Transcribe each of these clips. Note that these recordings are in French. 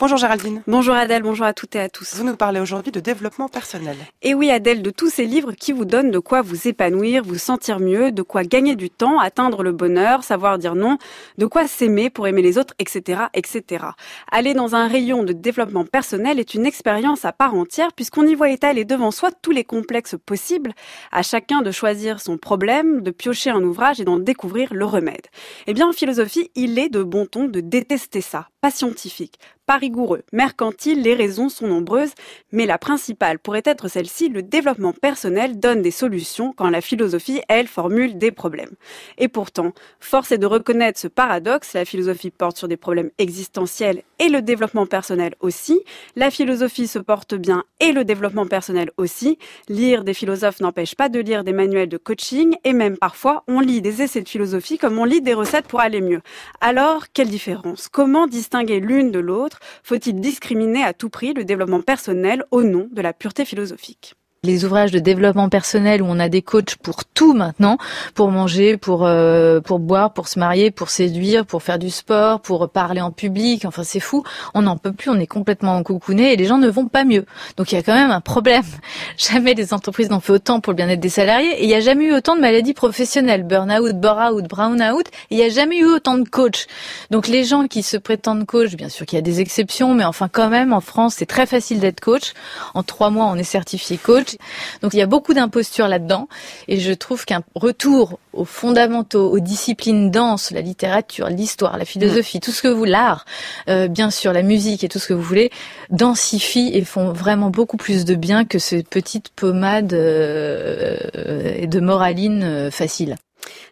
Bonjour Géraldine. Bonjour Adèle, bonjour à toutes et à tous. Vous nous parlez aujourd'hui de développement personnel. Et oui Adèle, de tous ces livres qui vous donnent de quoi vous épanouir, vous sentir mieux, de quoi gagner du temps, atteindre le bonheur, savoir dire non, de quoi s'aimer pour aimer les autres, etc., etc. Aller dans un rayon de développement personnel est une expérience à part entière puisqu'on y voit étaler devant soi tous les complexes possibles, à chacun de choisir son problème, de piocher un ouvrage et d'en découvrir le remède. Eh bien en philosophie, il est de bon ton de détester ça, pas scientifique, pas rigoureux, mercantile, les raisons sont nombreuses, mais la principale pourrait être celle-ci, le développement personnel donne des solutions quand la philosophie, elle, formule des problèmes. Et pourtant, force est de reconnaître ce paradoxe, la philosophie porte sur des problèmes existentiels et le développement personnel aussi, la philosophie se porte bien et le développement personnel aussi, lire des philosophes n'empêche pas de lire des manuels de coaching et même parfois on lit des essais de philosophie comme on lit des recettes pour aller mieux. Alors, quelle différence? Comment l'une de l'autre faut-il discriminer à tout prix le développement personnel au nom de la pureté philosophique? Les ouvrages de développement personnel où on a des coachs pour tout maintenant, pour manger, pour euh, pour boire, pour se marier, pour séduire, pour faire du sport, pour parler en public. Enfin, c'est fou. On n'en peut plus. On est complètement coucouné et les gens ne vont pas mieux. Donc il y a quand même un problème. Jamais les entreprises n'ont fait autant pour le bien-être des salariés et il n'y a jamais eu autant de maladies professionnelles, burn-out, bore-out, brown-out. Il n'y a jamais eu autant de coachs. Donc les gens qui se prétendent coach, bien sûr qu'il y a des exceptions, mais enfin quand même en France c'est très facile d'être coach. En trois mois on est certifié coach. Donc il y a beaucoup d'impostures là-dedans et je trouve qu'un retour aux fondamentaux, aux disciplines denses, la littérature, l'histoire, la philosophie, tout ce que vous, l'art, euh, bien sûr la musique et tout ce que vous voulez, densifient et font vraiment beaucoup plus de bien que ces petites pommades euh, de moraline euh, facile.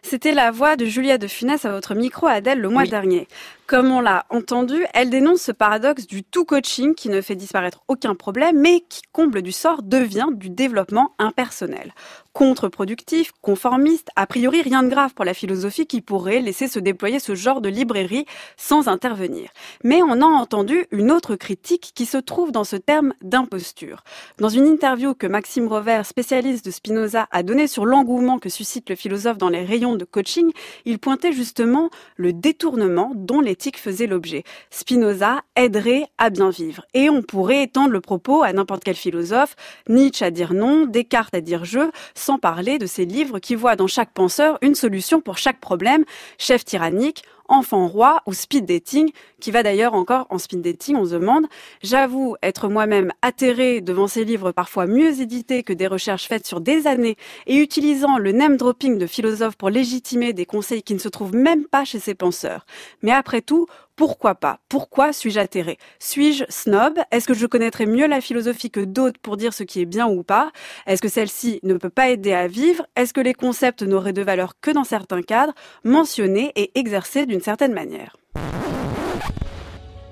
C'était la voix de Julia de Funès à votre micro, Adèle, le mois dernier. Comme on l'a entendu, elle dénonce ce paradoxe du tout coaching qui ne fait disparaître aucun problème, mais qui, comble du sort, devient du développement impersonnel. Contre-productif, conformiste, a priori rien de grave pour la philosophie qui pourrait laisser se déployer ce genre de librairie sans intervenir. Mais on a entendu une autre critique qui se trouve dans ce terme d'imposture. Dans une interview que Maxime Rover, spécialiste de Spinoza, a donnée sur l'engouement que suscite le philosophe dans les rayons de coaching, il pointait justement le détournement dont les faisait l'objet. Spinoza aiderait à bien vivre. Et on pourrait étendre le propos à n'importe quel philosophe, Nietzsche à dire non, Descartes à dire je, sans parler de ces livres qui voient dans chaque penseur une solution pour chaque problème, chef tyrannique, enfant roi ou speed dating, qui va d'ailleurs encore en speed dating, on se demande. J'avoue être moi-même atterré devant ces livres parfois mieux édités que des recherches faites sur des années et utilisant le name dropping de philosophes pour légitimer des conseils qui ne se trouvent même pas chez ces penseurs. Mais après tout, pourquoi pas? Pourquoi suis-je atterré Suis-je snob? Est-ce que je connaîtrais mieux la philosophie que d'autres pour dire ce qui est bien ou pas? Est-ce que celle-ci ne peut pas aider à vivre? Est-ce que les concepts n'auraient de valeur que dans certains cadres, mentionnés et exercés d'une certaine manière.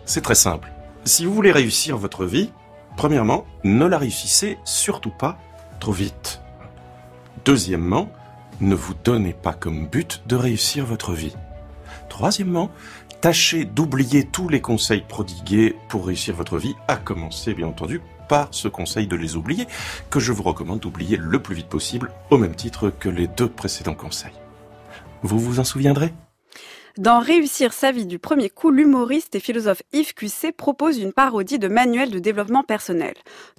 C'est très simple. Si vous voulez réussir votre vie, premièrement, ne la réussissez surtout pas trop vite. Deuxièmement, ne vous donnez pas comme but de réussir votre vie. Troisièmement, tâchez d'oublier tous les conseils prodigués pour réussir votre vie, à commencer bien entendu par ce conseil de les oublier, que je vous recommande d'oublier le plus vite possible, au même titre que les deux précédents conseils. Vous vous en souviendrez? Dans Réussir sa vie du premier coup, l'humoriste et philosophe Yves Cusset propose une parodie de manuel de développement personnel.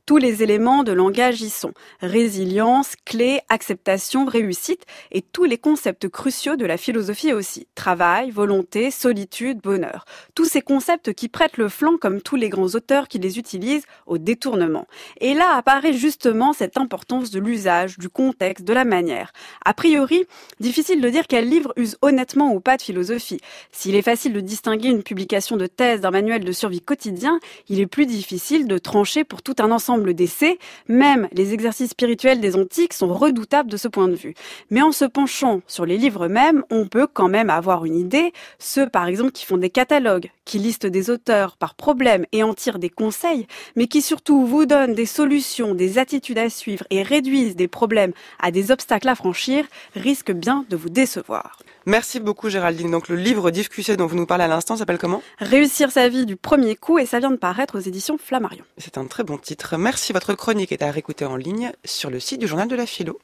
Tous les éléments de langage y sont. Résilience, clé, acceptation, réussite et tous les concepts cruciaux de la philosophie aussi. Travail, volonté, solitude, bonheur. Tous ces concepts qui prêtent le flanc comme tous les grands auteurs qui les utilisent au détournement. Et là apparaît justement cette importance de l'usage, du contexte, de la manière. A priori, difficile de dire quel livre use honnêtement ou pas de philosophie s'il est facile de distinguer une publication de thèse d'un manuel de survie quotidien, il est plus difficile de trancher pour tout un ensemble d'essais. Même les exercices spirituels des antiques sont redoutables de ce point de vue. Mais en se penchant sur les livres mêmes, on peut quand même avoir une idée. Ceux, par exemple, qui font des catalogues, qui listent des auteurs par problème et en tirent des conseils, mais qui surtout vous donnent des solutions, des attitudes à suivre et réduisent des problèmes à des obstacles à franchir, risquent bien de vous décevoir. Merci beaucoup Géraldine. Donc le livre d'Yves Cusset dont vous nous parlez à l'instant s'appelle comment? Réussir sa vie du premier coup et ça vient de paraître aux éditions Flammarion. C'est un très bon titre. Merci. Votre chronique est à réécouter en ligne sur le site du journal de la philo.